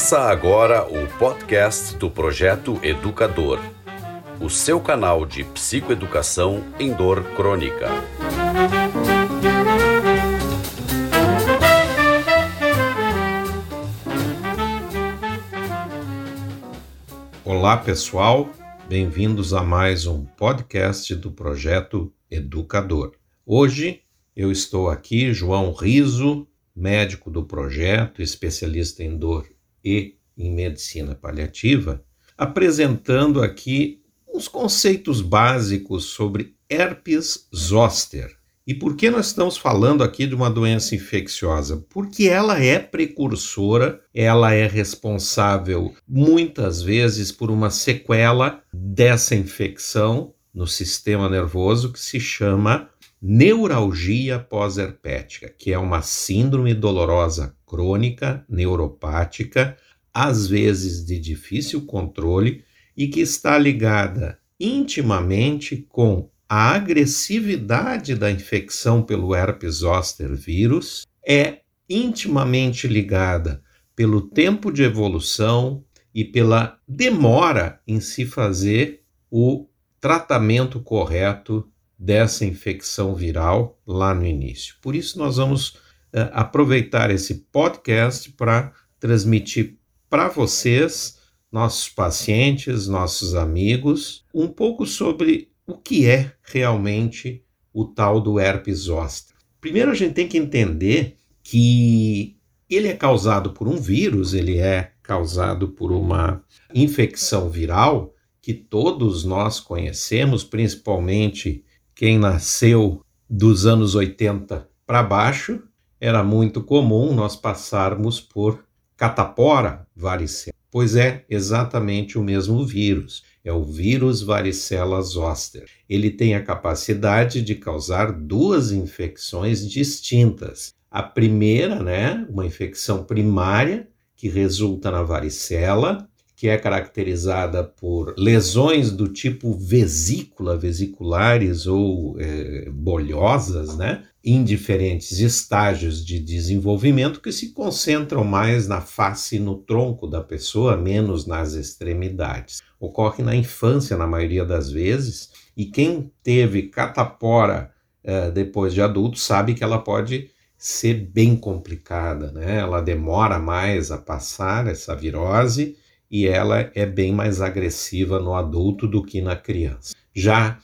Começa agora o podcast do Projeto Educador, o seu canal de psicoeducação em dor crônica. Olá, pessoal, bem-vindos a mais um podcast do Projeto Educador. Hoje eu estou aqui, João Riso, médico do projeto, especialista em dor e em medicina paliativa, apresentando aqui uns conceitos básicos sobre herpes zoster. E por que nós estamos falando aqui de uma doença infecciosa? Porque ela é precursora, ela é responsável muitas vezes por uma sequela dessa infecção no sistema nervoso que se chama neuralgia pós-herpética, que é uma síndrome dolorosa crônica, neuropática, às vezes de difícil controle e que está ligada intimamente com a agressividade da infecção pelo herpes zoster vírus, é intimamente ligada pelo tempo de evolução e pela demora em se fazer o tratamento correto dessa infecção viral lá no início. Por isso, nós vamos uh, aproveitar esse podcast para transmitir para vocês, nossos pacientes, nossos amigos, um pouco sobre o que é realmente o tal do herpes zoster. Primeiro, a gente tem que entender que ele é causado por um vírus, ele é causado por uma infecção viral que todos nós conhecemos, principalmente quem nasceu dos anos 80 para baixo, era muito comum nós passarmos por catapora varicela, pois é exatamente o mesmo vírus. É o vírus varicela zoster. Ele tem a capacidade de causar duas infecções distintas. A primeira, né, uma infecção primária que resulta na varicela, que é caracterizada por lesões do tipo vesícula, vesiculares ou é, bolhosas, né? em diferentes estágios de desenvolvimento que se concentram mais na face e no tronco da pessoa, menos nas extremidades. Ocorre na infância, na maioria das vezes, e quem teve catapora é, depois de adulto sabe que ela pode ser bem complicada, né? Ela demora mais a passar essa virose e ela é bem mais agressiva no adulto do que na criança. Já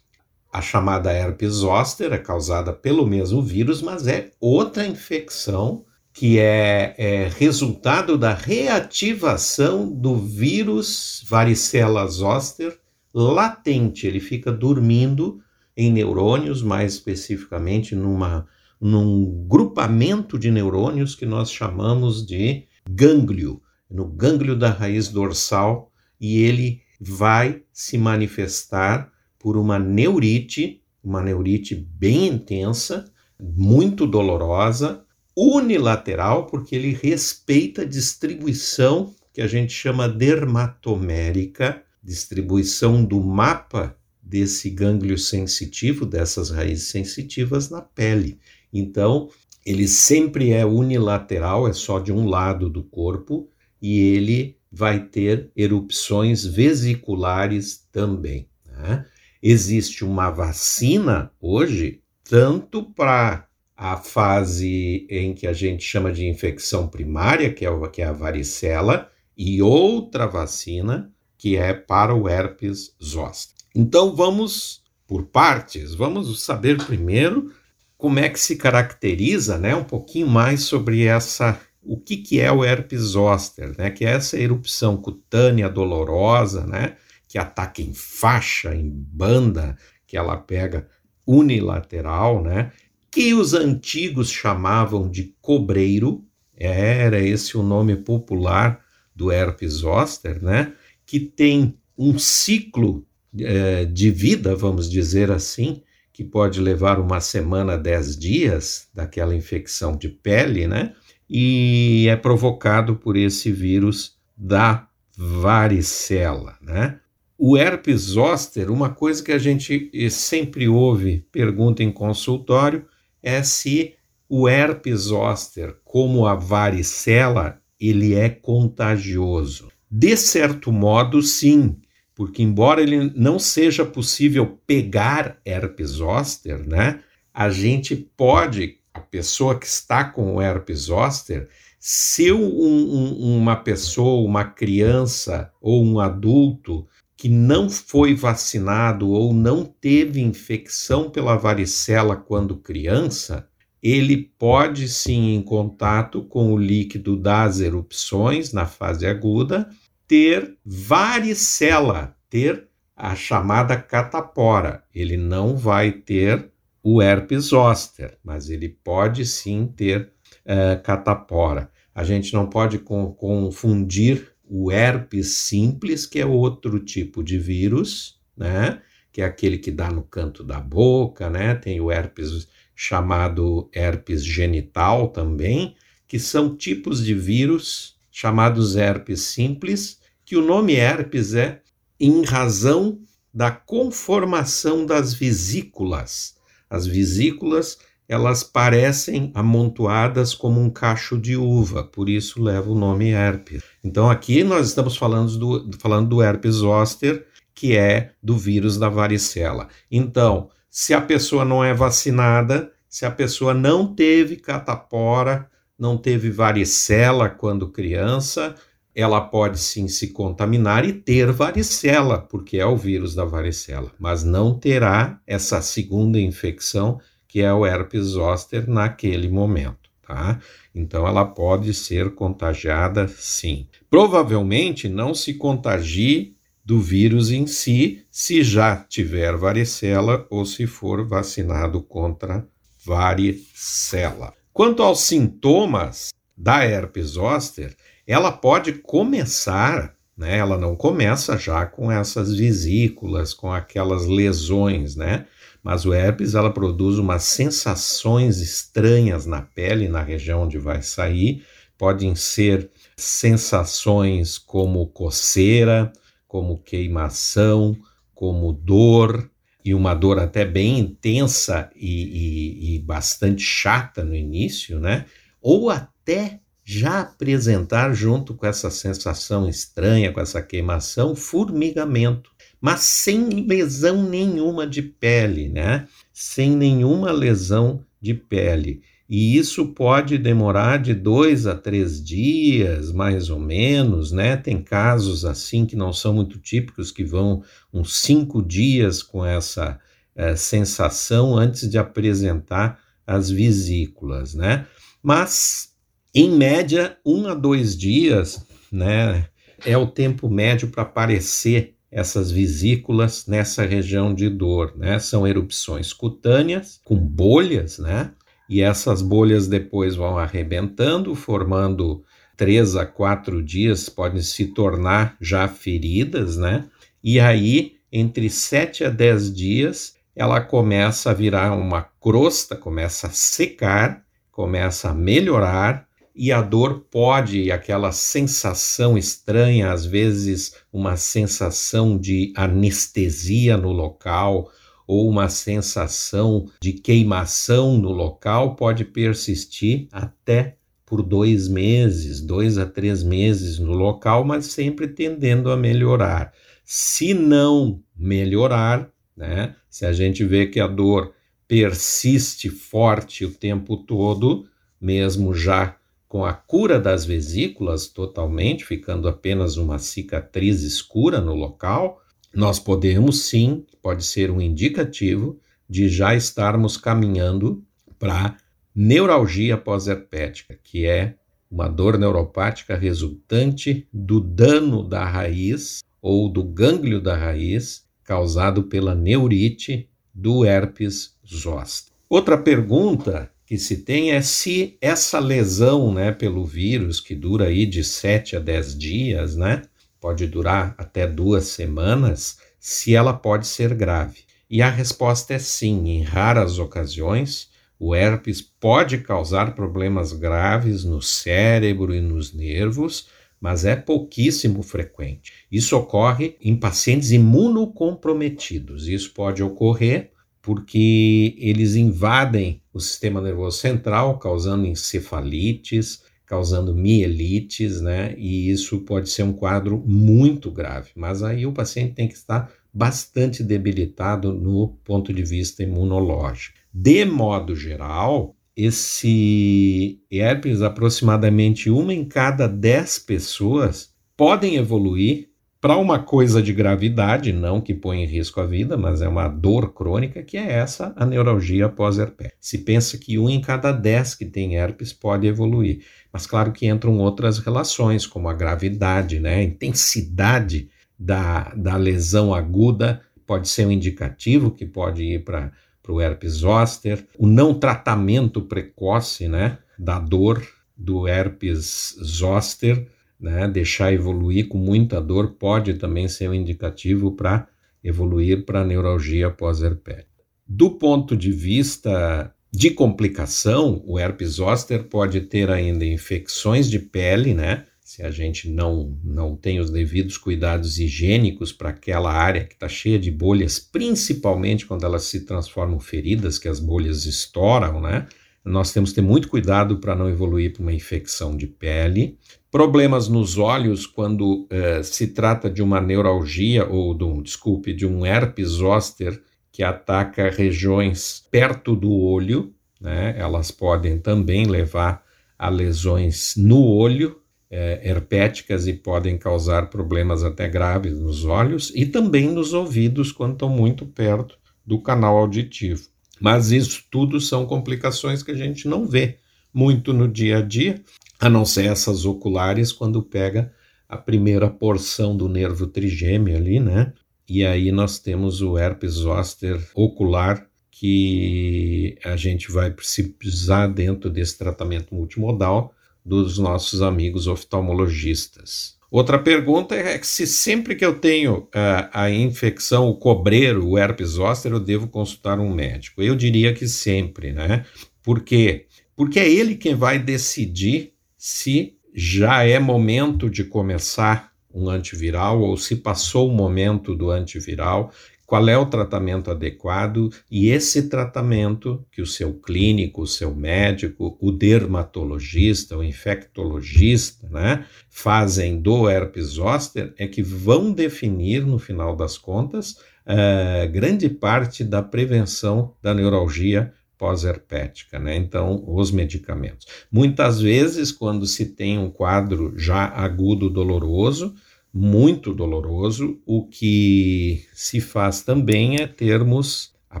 a chamada herpes zoster é causada pelo mesmo vírus, mas é outra infecção que é, é, resultado da reativação do vírus varicela zoster latente. Ele fica dormindo em neurônios, mais especificamente numa, num grupamento de neurônios que nós chamamos de gânglio no gânglio da raiz dorsal e ele vai se manifestar por uma neurite, uma neurite bem intensa, muito dolorosa, unilateral, porque ele respeita a distribuição que a gente chama dermatomérica, distribuição do mapa desse gânglio sensitivo, dessas raízes sensitivas na pele. Então, ele sempre é unilateral, é só de um lado do corpo, e ele vai ter erupções vesiculares também. Né? Existe uma vacina hoje, tanto para a fase em que a gente chama de infecção primária, que é, que é a varicela, e outra vacina que é para o herpes zoster. Então vamos por partes, vamos saber primeiro como é que se caracteriza, né, um pouquinho mais sobre essa o que, que é o herpes zoster, né? Que é essa erupção cutânea dolorosa, né? Que ataca em faixa, em banda, que ela pega unilateral, né? Que os antigos chamavam de cobreiro, era esse o nome popular do herpes zoster, né? Que tem um ciclo é, de vida, vamos dizer assim, que pode levar uma semana, dez dias daquela infecção de pele, né? E é provocado por esse vírus da varicela, né? O herpes zoster, uma coisa que a gente sempre ouve pergunta em consultório é se o herpes zoster, como a varicela, ele é contagioso. De certo modo, sim, porque embora ele não seja possível pegar herpes zoster, né, a gente pode, a pessoa que está com o herpes zoster, se um, um, uma pessoa, uma criança ou um adulto que não foi vacinado ou não teve infecção pela varicela quando criança, ele pode sim, em contato com o líquido das erupções na fase aguda, ter varicela, ter a chamada catapora. Ele não vai ter o herpes zoster, mas ele pode sim ter uh, catapora. A gente não pode confundir o herpes simples, que é outro tipo de vírus, né? Que é aquele que dá no canto da boca, né? Tem o herpes chamado herpes genital também, que são tipos de vírus chamados herpes simples, que o nome herpes é em razão da conformação das vesículas. As vesículas elas parecem amontoadas como um cacho de uva, por isso leva o nome herpes. Então aqui nós estamos falando do, falando do herpes zoster, que é do vírus da varicela. Então, se a pessoa não é vacinada, se a pessoa não teve catapora, não teve varicela quando criança, ela pode sim se contaminar e ter varicela, porque é o vírus da varicela, mas não terá essa segunda infecção que é o herpes zoster naquele momento, tá? Então ela pode ser contagiada sim. Provavelmente não se contagie do vírus em si, se já tiver varicela ou se for vacinado contra varicela. Quanto aos sintomas da herpes zoster, ela pode começar, né? Ela não começa já com essas vesículas, com aquelas lesões, né? mas o herpes ela produz umas sensações estranhas na pele, na região onde vai sair. Podem ser sensações como coceira, como queimação, como dor, e uma dor até bem intensa e, e, e bastante chata no início, né? Ou até já apresentar, junto com essa sensação estranha, com essa queimação, formigamento mas sem lesão nenhuma de pele, né? Sem nenhuma lesão de pele. E isso pode demorar de dois a três dias, mais ou menos, né? Tem casos assim que não são muito típicos, que vão uns cinco dias com essa é, sensação antes de apresentar as vesículas, né? Mas, em média, um a dois dias, né? É o tempo médio para aparecer essas vesículas nessa região de dor, né? São erupções cutâneas com bolhas, né? E essas bolhas depois vão arrebentando, formando três a quatro dias, podem se tornar já feridas, né? E aí, entre sete a dez dias, ela começa a virar uma crosta, começa a secar, começa a melhorar e a dor pode, aquela sensação estranha, às vezes uma sensação de anestesia no local ou uma sensação de queimação no local, pode persistir até por dois meses, dois a três meses no local, mas sempre tendendo a melhorar. Se não melhorar, né, se a gente vê que a dor persiste forte o tempo todo, mesmo já com a cura das vesículas totalmente, ficando apenas uma cicatriz escura no local, nós podemos sim, pode ser um indicativo de já estarmos caminhando para neuralgia pós-herpética, que é uma dor neuropática resultante do dano da raiz ou do gânglio da raiz causado pela neurite do herpes zoster. Outra pergunta que se tem é se essa lesão, né, pelo vírus, que dura aí de 7 a 10 dias, né, pode durar até duas semanas, se ela pode ser grave. E a resposta é sim, em raras ocasiões, o herpes pode causar problemas graves no cérebro e nos nervos, mas é pouquíssimo frequente. Isso ocorre em pacientes imunocomprometidos. Isso pode ocorrer porque eles invadem o sistema nervoso central, causando encefalites, causando mielites, né? E isso pode ser um quadro muito grave, mas aí o paciente tem que estar bastante debilitado no ponto de vista imunológico. De modo geral, esse herpes, aproximadamente uma em cada dez pessoas, podem evoluir para uma coisa de gravidade, não que põe em risco a vida, mas é uma dor crônica, que é essa, a neuralgia pós-herpes. Se pensa que um em cada dez que tem herpes pode evoluir. Mas claro que entram outras relações, como a gravidade, né? a intensidade da, da lesão aguda pode ser um indicativo que pode ir para o herpes zoster. O não tratamento precoce né, da dor do herpes zoster né, deixar evoluir com muita dor pode também ser um indicativo para evoluir para neuralgia pós-herpes. Do ponto de vista de complicação, o herpes zoster pode ter ainda infecções de pele, né? Se a gente não, não tem os devidos cuidados higiênicos para aquela área que está cheia de bolhas, principalmente quando elas se transformam feridas, que as bolhas estouram, né? Nós temos que ter muito cuidado para não evoluir para uma infecção de pele. Problemas nos olhos quando eh, se trata de uma neuralgia ou, de um, desculpe, de um herpes zoster que ataca regiões perto do olho, né? Elas podem também levar a lesões no olho, eh, herpéticas e podem causar problemas até graves nos olhos e também nos ouvidos quando estão muito perto do canal auditivo. Mas isso tudo são complicações que a gente não vê muito no dia a dia, a não ser essas oculares quando pega a primeira porção do nervo trigêmeo ali, né? E aí nós temos o herpes zoster ocular que a gente vai precisar dentro desse tratamento multimodal dos nossos amigos oftalmologistas. Outra pergunta é se sempre que eu tenho uh, a infecção, o cobreiro, o herpes zoster, eu devo consultar um médico. Eu diria que sempre, né? Por quê? Porque é ele quem vai decidir se já é momento de começar um antiviral ou se passou o momento do antiviral qual é o tratamento adequado e esse tratamento que o seu clínico, o seu médico, o dermatologista, o infectologista, né, fazem do herpes zoster é que vão definir, no final das contas, uh, grande parte da prevenção da neuralgia pós-herpética, né? Então, os medicamentos. Muitas vezes, quando se tem um quadro já agudo doloroso, muito doloroso. O que se faz também é termos a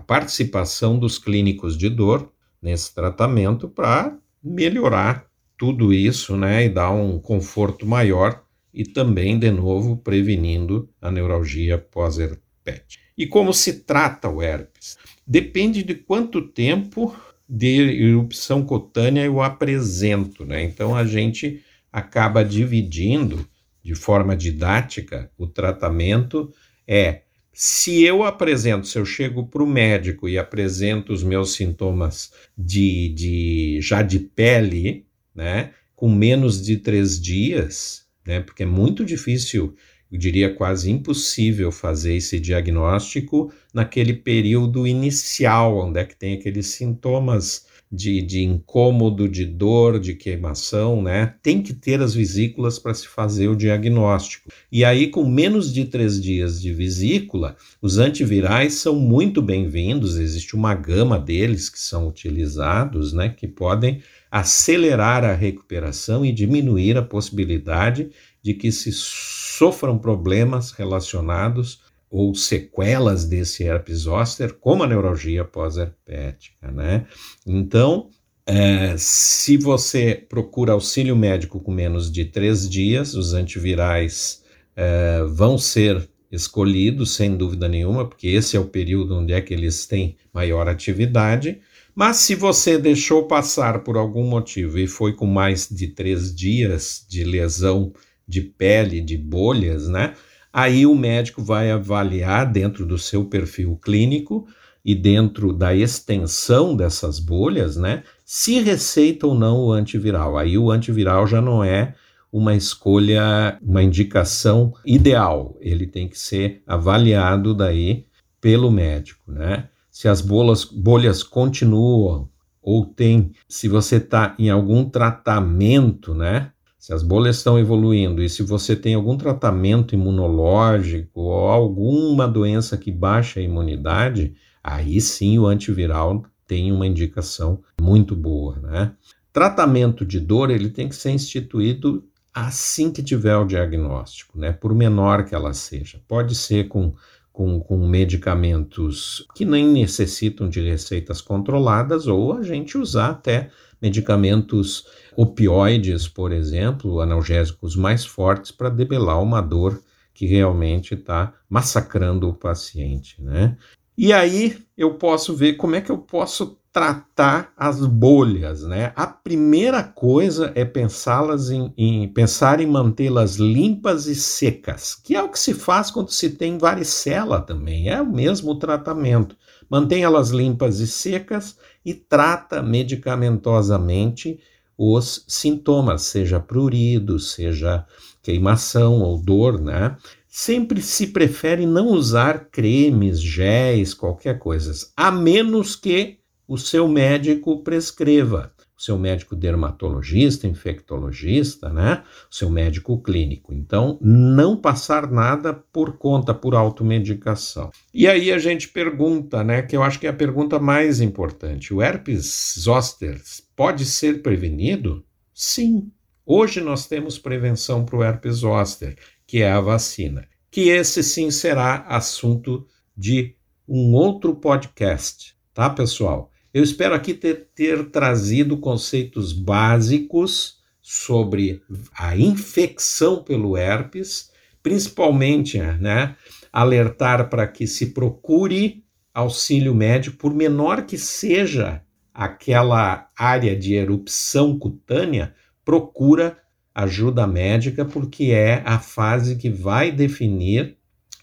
participação dos clínicos de dor nesse tratamento para melhorar tudo isso, né, e dar um conforto maior e também, de novo, prevenindo a neuralgia pós-herpes. E como se trata o herpes? Depende de quanto tempo de erupção cutânea eu apresento, né? Então a gente acaba dividindo de forma didática, o tratamento é se eu apresento, se eu chego para o médico e apresento os meus sintomas de, de já de pele, né, com menos de três dias, né, porque é muito difícil, eu diria quase impossível fazer esse diagnóstico naquele período inicial, onde é que tem aqueles sintomas de, de incômodo, de dor, de queimação, né? Tem que ter as vesículas para se fazer o diagnóstico. E aí, com menos de três dias de vesícula, os antivirais são muito bem-vindos. Existe uma gama deles que são utilizados, né? Que podem acelerar a recuperação e diminuir a possibilidade de que se sofram problemas relacionados ou sequelas desse herpes zoster, como a neuralgia pós-herpética, né? Então, é, se você procura auxílio médico com menos de três dias, os antivirais é, vão ser escolhidos, sem dúvida nenhuma, porque esse é o período onde é que eles têm maior atividade. Mas se você deixou passar por algum motivo e foi com mais de três dias de lesão de pele, de bolhas, né? Aí o médico vai avaliar dentro do seu perfil clínico e dentro da extensão dessas bolhas, né, se receita ou não o antiviral. Aí o antiviral já não é uma escolha, uma indicação ideal. Ele tem que ser avaliado daí pelo médico, né? Se as bolas, bolhas continuam ou tem, se você está em algum tratamento, né? Se as bolhas estão evoluindo e se você tem algum tratamento imunológico ou alguma doença que baixa a imunidade, aí sim o antiviral tem uma indicação muito boa, né? Tratamento de dor ele tem que ser instituído assim que tiver o diagnóstico, né? Por menor que ela seja. Pode ser com, com, com medicamentos que nem necessitam de receitas controladas ou a gente usar até medicamentos opioides, por exemplo, analgésicos mais fortes para debelar uma dor que realmente está massacrando o paciente, né? E aí eu posso ver como é que eu posso tratar as bolhas, né? A primeira coisa é pensá-las em, em, pensar em mantê-las limpas e secas, que é o que se faz quando se tem varicela também, é o mesmo tratamento. Mantém elas limpas e secas e trata medicamentosamente os sintomas, seja prurido, seja queimação ou dor, né? Sempre se prefere não usar cremes, géis, qualquer coisa, a menos que o seu médico prescreva, o seu médico dermatologista, infectologista, né? O seu médico clínico. Então, não passar nada por conta, por automedicação. E aí a gente pergunta, né? Que eu acho que é a pergunta mais importante: o herpes zoster pode ser prevenido? Sim. Hoje nós temos prevenção para o herpes zoster, que é a vacina. Que esse sim será assunto de um outro podcast, tá, pessoal? Eu espero aqui ter, ter trazido conceitos básicos sobre a infecção pelo herpes, principalmente, né, alertar para que se procure auxílio médico, por menor que seja aquela área de erupção cutânea, procura ajuda médica, porque é a fase que vai definir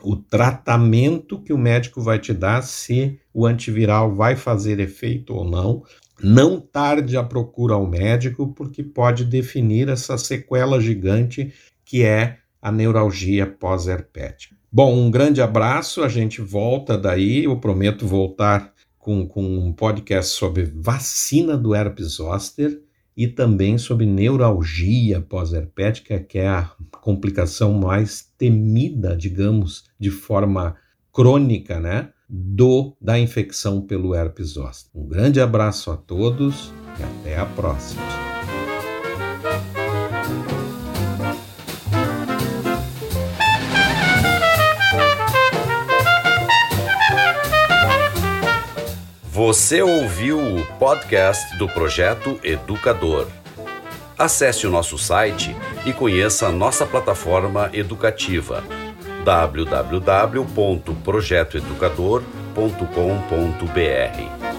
o tratamento que o médico vai te dar, se o antiviral vai fazer efeito ou não. Não tarde a procura ao médico, porque pode definir essa sequela gigante que é a neuralgia pós-herpética. Bom, um grande abraço, a gente volta daí, eu prometo voltar com, com um podcast sobre vacina do herpes zoster e também sobre neuralgia pós-herpética, que é a complicação mais temida, digamos, de forma crônica, né, do da infecção pelo herpes zoster. Um grande abraço a todos e até a próxima. Você ouviu o podcast do Projeto Educador. Acesse o nosso site e conheça a nossa plataforma educativa www.projetoeducador.com.br.